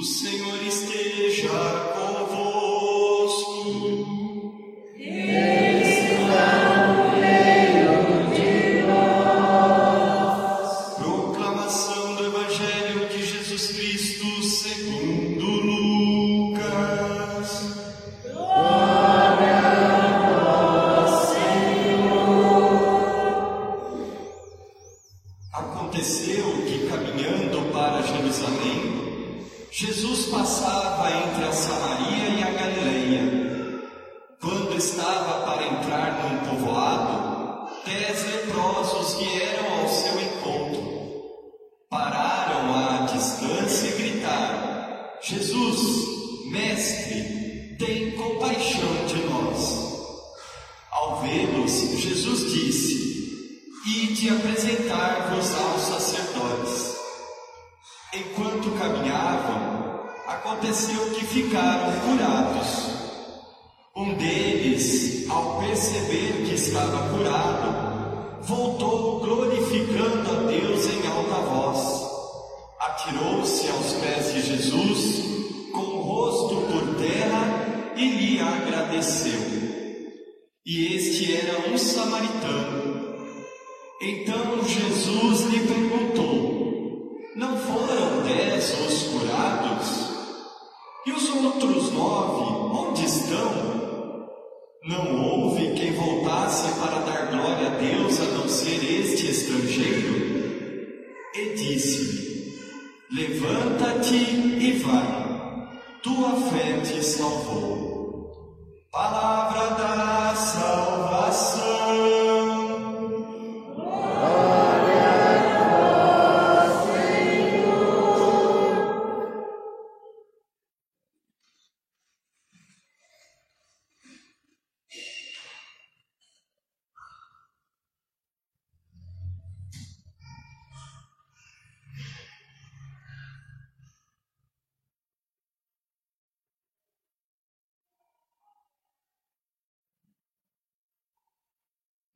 O Senhor esteja 12, Jesus disse: Ide apresentar-vos aos sacerdotes. Enquanto caminhavam, aconteceu que ficaram curados. Um deles, ao perceber que estava curado, voltou glorificando a Deus em alta voz. Atirou-se aos pés de Jesus, com o rosto por terra, e lhe agradeceu. E este era um samaritano. Então Jesus lhe perguntou: Não foram dez os curados? E os outros nove, onde estão? Não houve quem voltasse para dar glória a Deus a não ser este estrangeiro? E disse-lhe: Levanta-te e vai, tua fé te salvou. Palavra da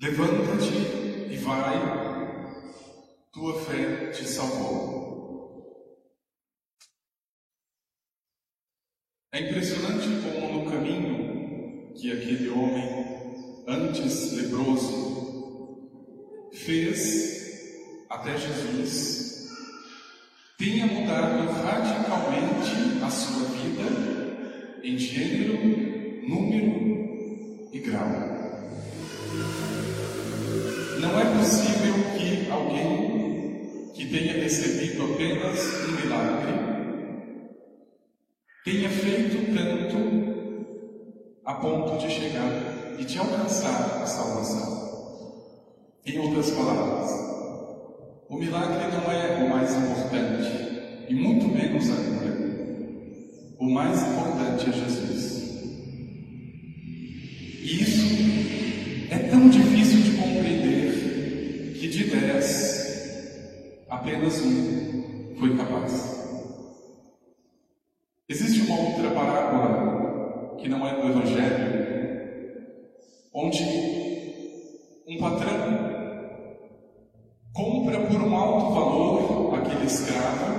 Levanta-te e vai, tua fé te salvou. É impressionante como no caminho que aquele homem, antes leproso, fez até Jesus, tenha mudado radicalmente a sua vida em gênero, número e grau. Não é possível que alguém que tenha recebido apenas um milagre tenha feito tanto a ponto de chegar e de alcançar a salvação. Em outras palavras, o milagre não é o mais importante, e muito menos a cura. O mais importante é Jesus. Apenas um foi capaz. Existe uma outra parábola que não é do Evangelho, onde um patrão compra por um alto valor aquele escravo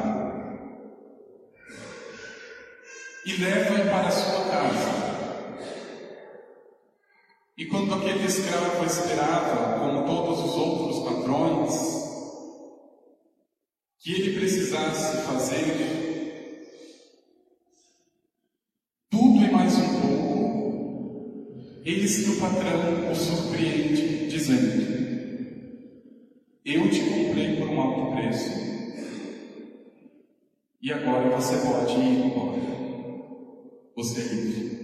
e leva para sua casa. E quando aquele escravo esperava, como todos os outros patrões, que ele precisasse fazer tudo e mais um pouco, eis que o patrão o surpreende, dizendo: Eu te comprei por um alto preço, e agora você pode ir embora. Você é livre.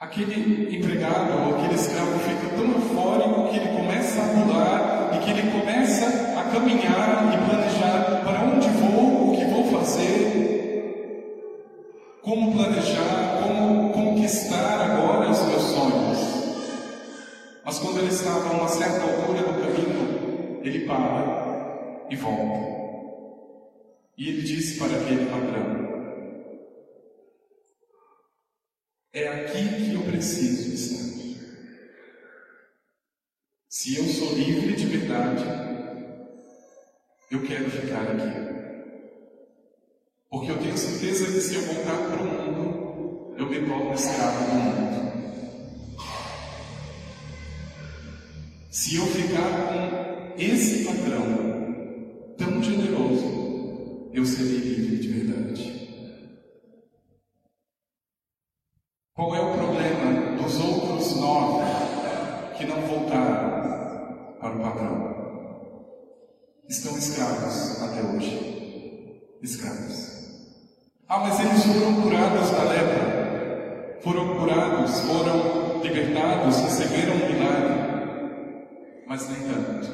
Aquele empregado ou aquele escravo fica tão eufórico que ele começa a pular e que ele começa caminhar e planejar para onde vou, o que vou fazer, como planejar, como conquistar agora os meus sonhos. Mas quando ele estava a uma certa altura do caminho, ele para e volta. E ele disse para aquele patrão: É aqui que eu preciso estar. Se eu sou livre de verdade, eu quero ficar aqui. Porque eu tenho certeza que se eu voltar para o mundo, eu me torno escravo do mundo. Se eu ficar com esse patrão tão generoso, eu serei livre de verdade. Qual é o problema dos outros nove que não voltaram para o patrão? Estão escravos até hoje. Escravos. Ah, mas eles foram curados da lepra. Foram curados, foram libertados, receberam um milagre mas nem tanto.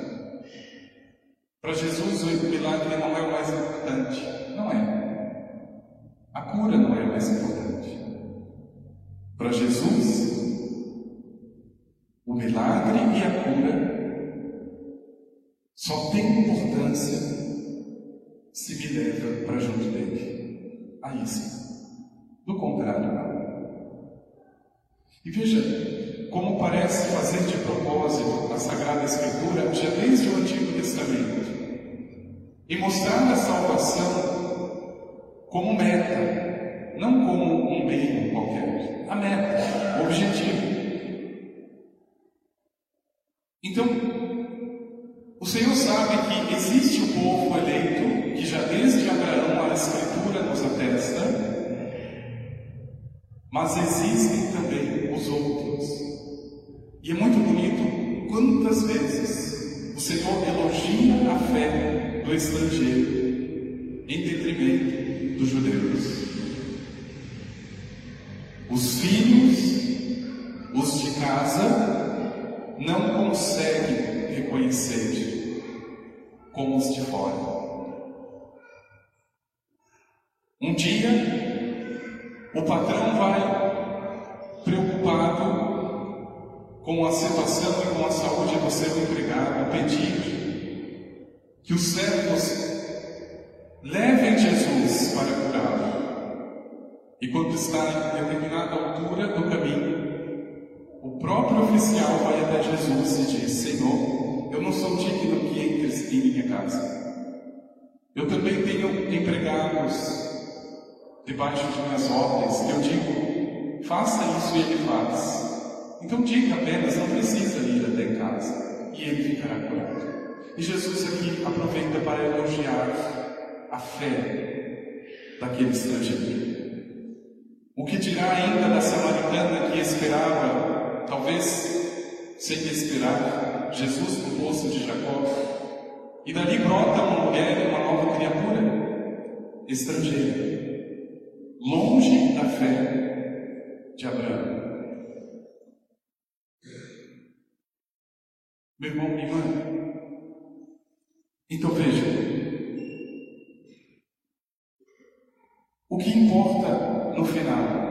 Para Jesus, o milagre não é o mais importante. Não é. A cura não é o mais importante. Para Jesus, o milagre e a cura só tem importância se me leva para junto dele. Aí sim. Do contrário, não. E veja como parece fazer de propósito a Sagrada Escritura já desde o Antigo Testamento e mostrar a salvação como meta, não como um meio qualquer, a meta, o objetivo. Então, Senhor sabe que existe o povo eleito que já desde Abraão a Escritura nos atesta mas existem também os outros. E é muito bonito quantas vezes o Senhor elogia a fé do estrangeiro em detrimento dos judeus. Os filhos, os de casa, não conseguem reconhecer como os de fora. Um dia, o patrão vai preocupado com a situação e com a saúde do seu empregado pedir que os servos levem Jesus para curá-lo. E quando está em determinada altura do caminho, o próprio oficial vai até Jesus e diz: Senhor, eu não sou digno que entres em minha casa. Eu também tenho empregados debaixo de minhas ordens, que eu digo, faça isso e ele faz. Então diga apenas, não precisa ir até casa, e ele ficará curado. E Jesus aqui aproveita para elogiar a fé daquele estrangeiro. O que dirá ainda da samaritana que esperava, talvez sem esperar, Jesus no poço de Jacó? E dali brota uma mulher, uma nova criatura, estrangeira longe da fé de Abraão. Meu irmão, minha irmã, então veja, o que importa no final?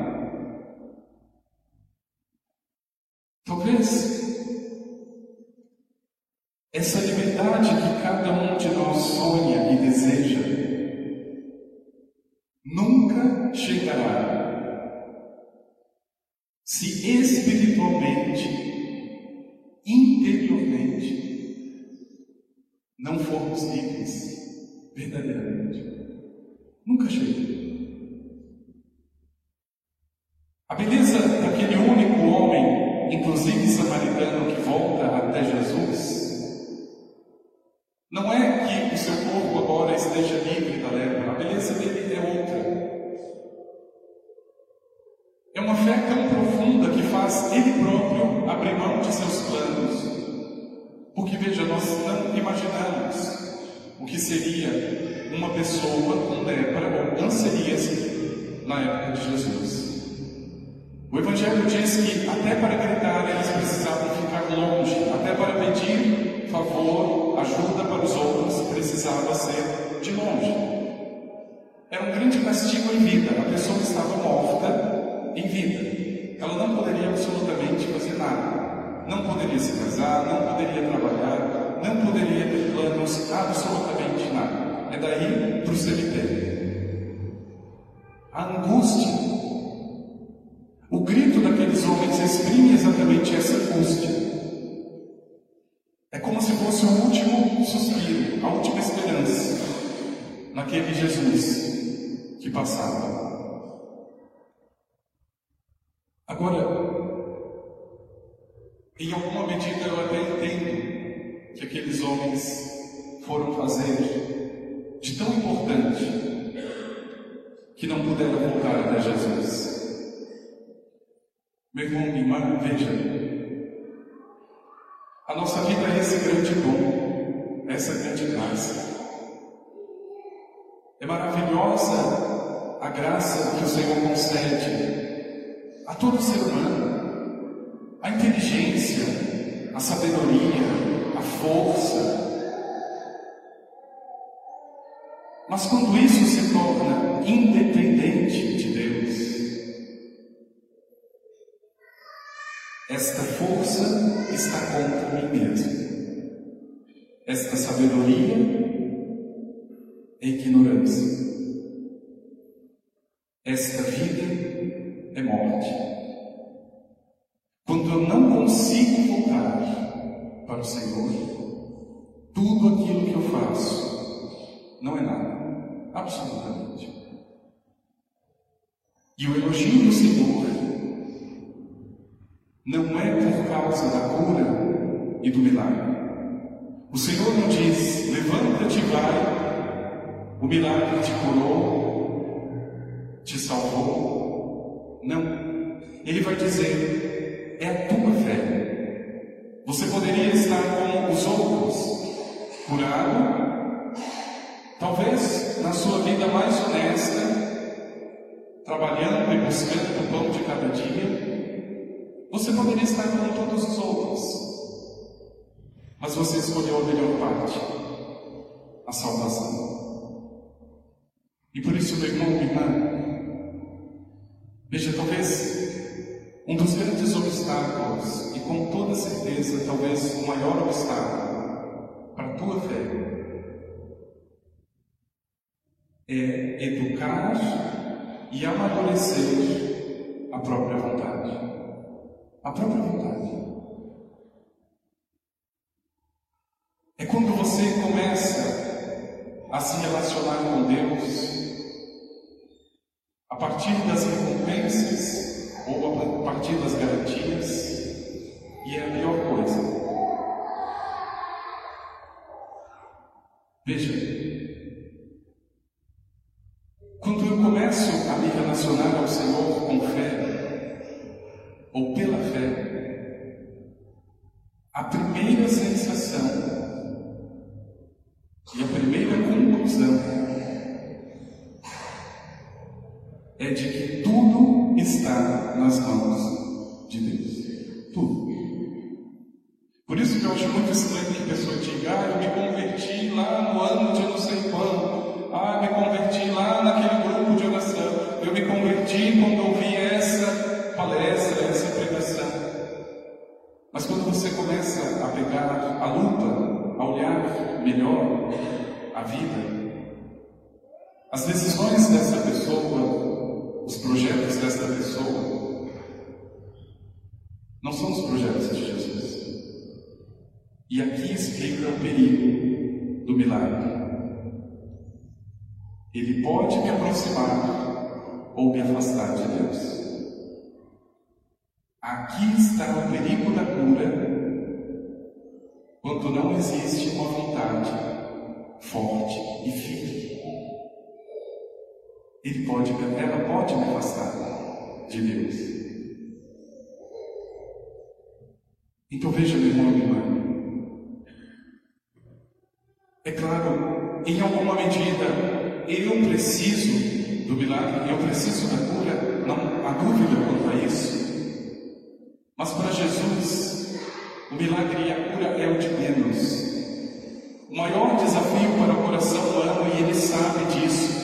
Chegará se espiritualmente, interiormente, não formos livres verdadeiramente. Nunca chega. Imaginamos o que seria uma pessoa com lepra ou canceríase na época de Jesus. O Evangelho diz que até para gritar eles precisavam ficar longe, até para pedir favor, ajuda para os outros precisava ser de longe. Era um grande castigo em vida. A pessoa estava morta em vida. Ela não poderia absolutamente fazer nada. Não poderia se casar, não poderia trabalhar, não poderia ter planos, absolutamente nada. É daí para o cemitério. A angústia. O grito daqueles homens exprime exatamente essa angústia. É como se fosse o último suspiro, a última esperança naquele Jesus que passava. Agora, em alguma medida eu até entendo que aqueles homens foram fazer de tão importante que não puderam voltar até Jesus. Meu irmão, minha irmã, veja, a nossa vida é esse grande dom, essa grande graça. É maravilhosa a graça que o Senhor concede a todo ser humano. A inteligência, a sabedoria, força. Mas quando isso se torna independente de Deus, esta força está contra mim mesmo. Esta sabedoria é ignorância. Esta vida é morte. O Senhor, tudo aquilo que eu faço não é nada, absolutamente. E o elogio do Senhor não é por causa da cura e do milagre. O Senhor não diz: levanta-te e vai, o milagre te curou, te salvou. Não. Ele vai dizer: é a tua fé. Você poderia estar como os outros, curado, talvez na sua vida mais honesta, trabalhando e buscando o pão de cada dia. Você poderia estar como todos os outros, mas você escolheu a melhor parte, a salvação. E por isso, meu irmão, minha irmã, veja, talvez um dos grandes obstáculos, e com toda certeza, talvez o maior obstáculo para a tua fé, é educar e amadurecer a própria vontade. A própria vontade. É quando você começa a se relacionar com Deus a partir das recompensas ou a partir das garantias, e é a pior coisa. Veja, E aqui explica o perigo do milagre. Ele pode me aproximar ou me afastar de Deus. Aqui está o perigo da cura quando não existe uma vontade forte e firme ele pode, ela pode me afastar de Deus. Então veja, meu irmão e minha irmã. É claro, em alguma medida, eu preciso do milagre, eu preciso da cura, não há dúvida quanto a isso. Mas para Jesus, o milagre e a cura é o de menos. O maior desafio para o coração humano, e ele sabe disso,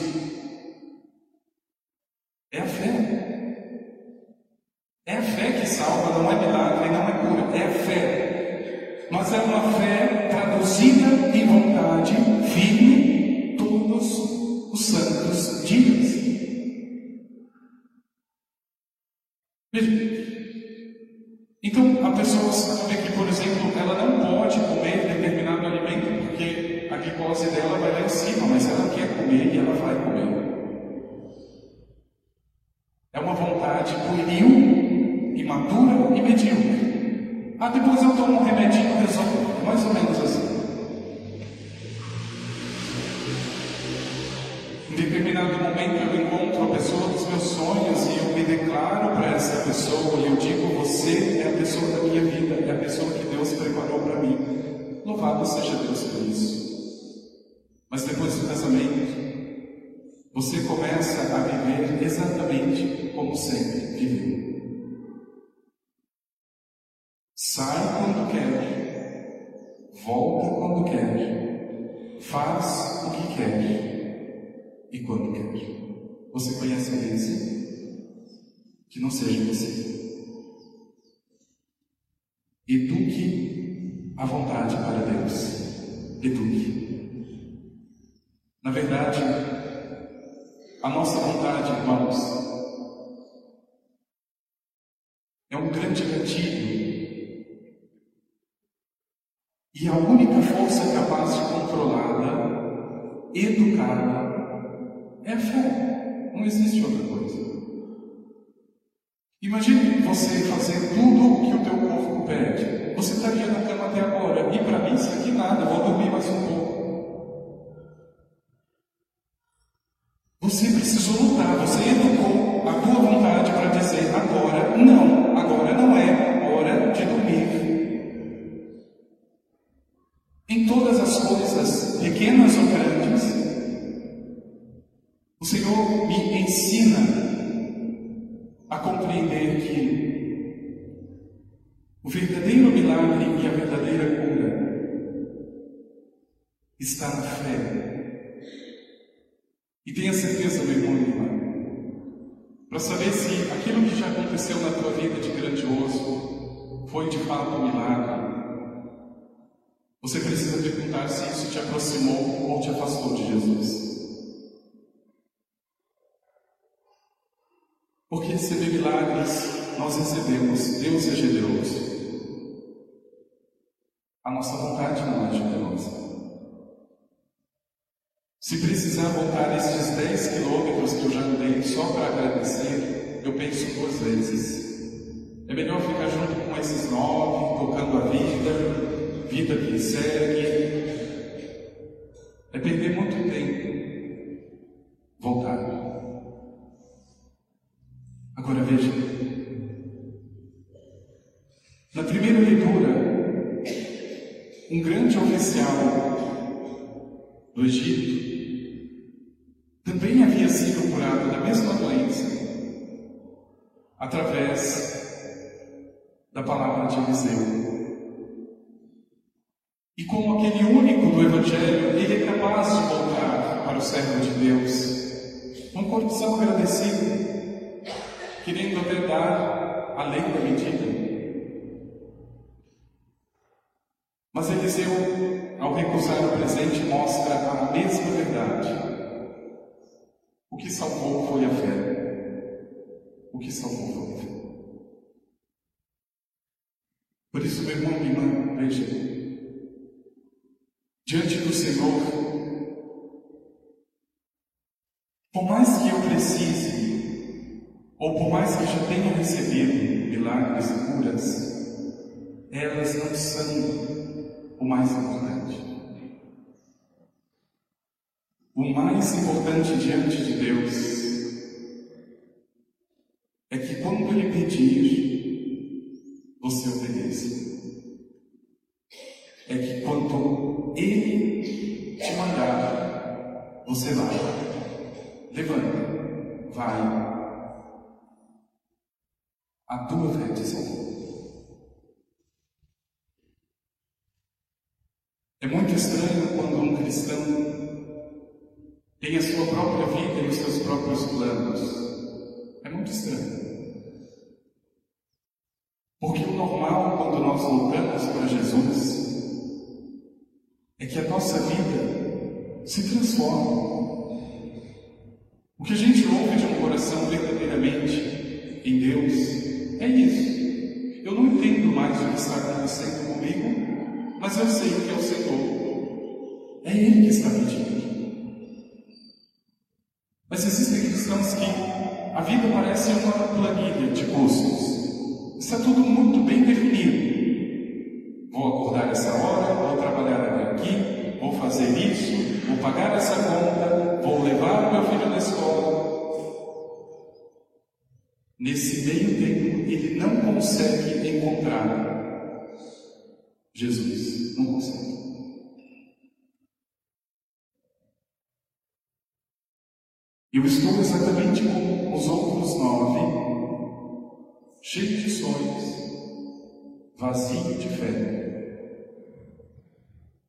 momento eu encontro a pessoa dos meus sonhos e eu me declaro para essa pessoa e eu digo: Você é a pessoa da minha vida, é a pessoa que Deus preparou para mim. Louvado seja Deus por isso. Mas depois do casamento, você começa a viver exatamente como sempre viveu. Não seja você. Eduque a vontade para Deus. Eduque. Na verdade, a nossa vontade, irmãos, é um grande gatilho. E a única força capaz de controlá-la, educá-la, é a fé. Não existe outra coisa. Imagine você fazer tudo o que o teu corpo pede. Você estaria na cama até agora. E para mim isso aqui nada, vou dormir mais um pouco. Você precisou lutar, você educou a tua vontade para dizer agora não, agora não é hora de dormir. Em todas as coisas, pequenas ou grandes, o Senhor me ensina a compreender que o verdadeiro milagre e a verdadeira cura está na fé e tenha certeza, meu irmão e irmã, para saber se aquilo que já aconteceu na tua vida de grandioso foi de fato um milagre. Você precisa perguntar se isso te aproximou ou te afastou de Jesus. Porque receber milagres nós recebemos, Deus é generoso. A nossa vontade não é generosa. Se precisar voltar estes 10 quilômetros que eu já andei só para agradecer, eu penso duas vezes. É melhor ficar junto com esses nove, tocando a vida, vida que segue. É perder muito tempo. Voltar. Na primeira leitura, um grande oficial do Egito também havia sido curado da mesma doença através da palavra de Eliseu. E como aquele único do Evangelho, ele é capaz de voltar para o servo de Deus, um coração agradecido, querendo até dar além da medida. Mas Eliseu, ao recusar o presente, mostra a mesma verdade o que salvou foi a fé. O que salvou foi a fé. Por isso, meu irmão e irmã, veja, diante do Senhor, por mais que eu precise, ou por mais que já tenha recebido milagres e curas, elas não são o mais importante. O mais importante diante de Deus é que quando Ele pedir, você obedeça. É que quando Ele te mandar, você vai. Levanta, vai. A tua te salvou. É muito estranho quando um cristão tem a sua própria vida e os seus próprios planos. É muito estranho. Porque o normal quando nós voltamos para Jesus é que a nossa vida se transforma. O que a gente ouve de um coração verdadeiramente em Deus é isso. Eu não entendo mais o que está acontecendo comigo, mas eu sei que é o Senhor. É Ele que está pedindo. Mas existem cristãos que a vida parece uma planilha de custos. Está tudo muito bem definido. Vou acordar essa hora, vou trabalhar até aqui, vou fazer isso, vou pagar essa conta, vou levar o meu filho na escola. Nesse meio tempo, ele não consegue encontrar Jesus. Não consegue. Eu estou exatamente como os outros nove, cheio de sonhos, vazio de fé.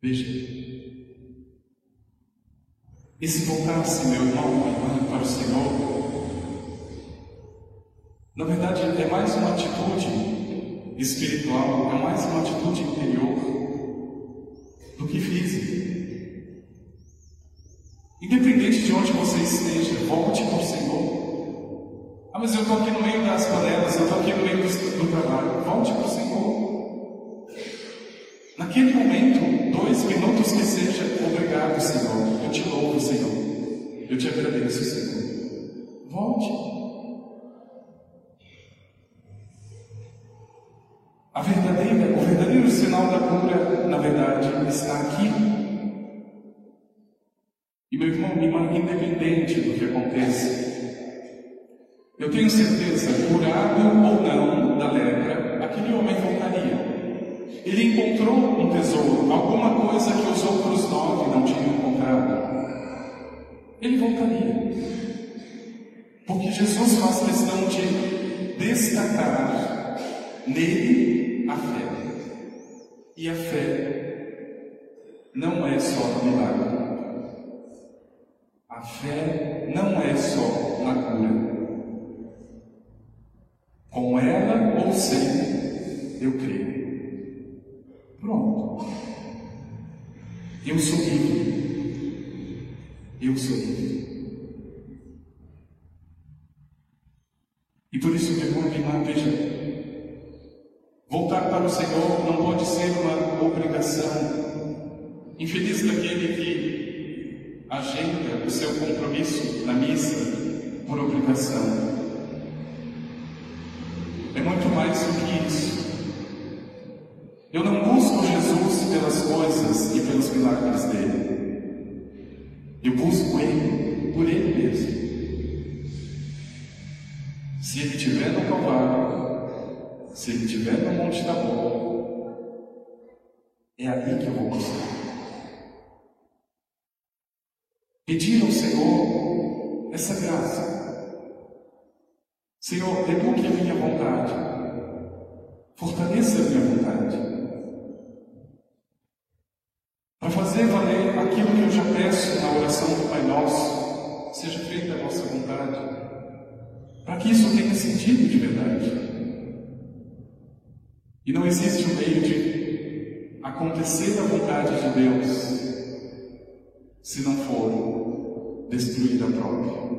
Veja, e se voltasse meu irmão, para o Senhor, na verdade é mais uma atitude espiritual, é mais uma atitude interior do que física. Independente de onde você esteja, volte para o Senhor. Ah, mas eu estou aqui no meio das panelas, eu estou aqui no meio do, do trabalho. Volte para o Senhor. Naquele momento, dois minutos que seja, obrigado, Senhor. Eu te louvo, Senhor. Eu te agradeço, Senhor. Volte. Meu irmão, independente do que aconteça, eu tenho certeza, curado ou não da lepra, aquele homem voltaria. Ele encontrou um tesouro, alguma coisa que os outros nove não tinham encontrado. Ele voltaria. Porque Jesus faz questão de destacar nele a fé. E a fé não é só milagre. A fé não é só na cura. Com ela ou sem, eu creio. Pronto. Eu sou livre. Eu sou livre. E por isso, meu irmão, minha irmã, veja, voltar para o Senhor não pode ser uma obrigação. Infeliz daquele que agenda o seu compromisso na missa por obrigação. É muito mais do que isso. Eu não busco Jesus pelas coisas e pelos milagres dele. Eu busco ele por ele mesmo. Se ele estiver no Calvário, se ele estiver no Monte da Boa, é ali que eu vou buscar. Essa graça. Senhor, eduque a minha vontade. Fortaleça a minha vontade. Para fazer valer aquilo que eu já peço na oração do Pai Nosso, seja feita a vossa vontade. Para que isso tenha sentido de verdade. E não existe um meio de acontecer a vontade de Deus se não for destruir a própria.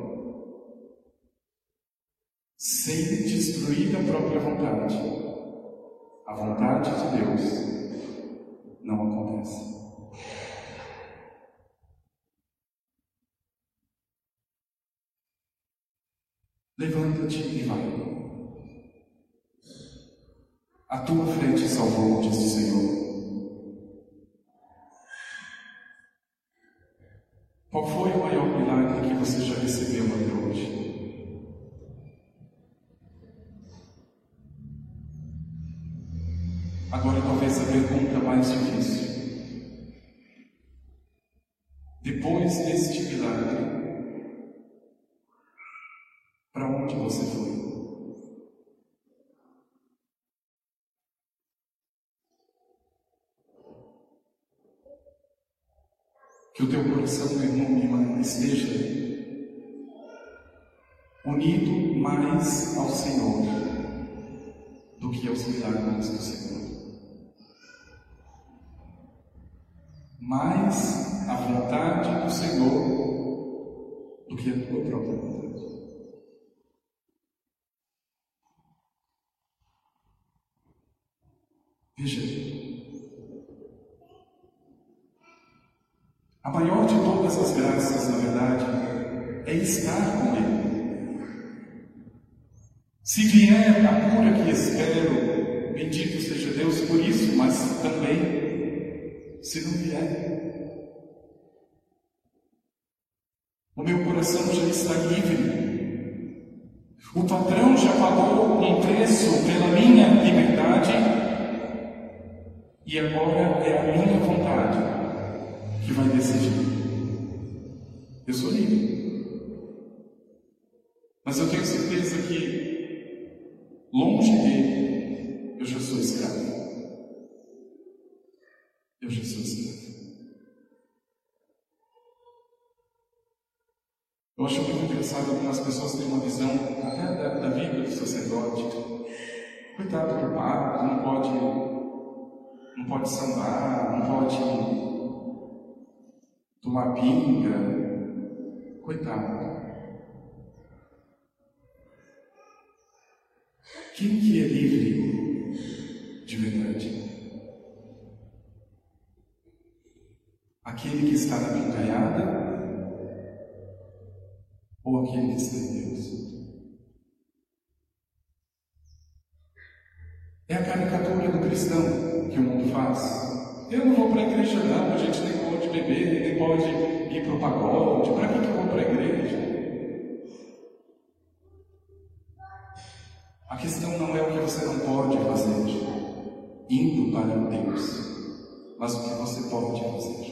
Sem destruir a própria vontade, a vontade de Deus não acontece. Levanta-te e vai. A tua frente salvou, diz o Senhor. Qual foi o maior milagre que você já recebeu até hoje? Agora, talvez a pergunta mais difícil. Depois deste milagre, para onde você foi? Que o teu coração, meu irmão, minha irmã, esteja unido mais ao Senhor do que aos milagres do Senhor. Mais a vontade do Senhor do que a tua própria vontade. Veja, A maior de todas as graças, na verdade, é estar com Ele. Se vier a cura que espero, bendito seja Deus por isso, mas também, se não vier, o meu coração já está livre. O patrão já pagou um preço pela minha liberdade e agora é a minha vontade que vai decidir. Eu sou livre. Mas eu tenho certeza que, longe dele, eu já sou escravo. Eu já sou escravo. Eu acho muito engraçado algumas pessoas têm uma visão até da, da vida do sacerdote. Coitado do padre, não pode, não pode sambar, não pode tomar pinga, Coitado. Quem que é livre de verdade? Aquele que está na pingalhada ou aquele que está em Deus? É a caricatura do cristão que o mundo faz. Eu não vou para a igreja não, a gente nem pode beber, nem pode ir para o pagode. Para que, que eu vou para a igreja? A questão não é o que você não pode fazer, indo para Deus, mas o que você pode fazer.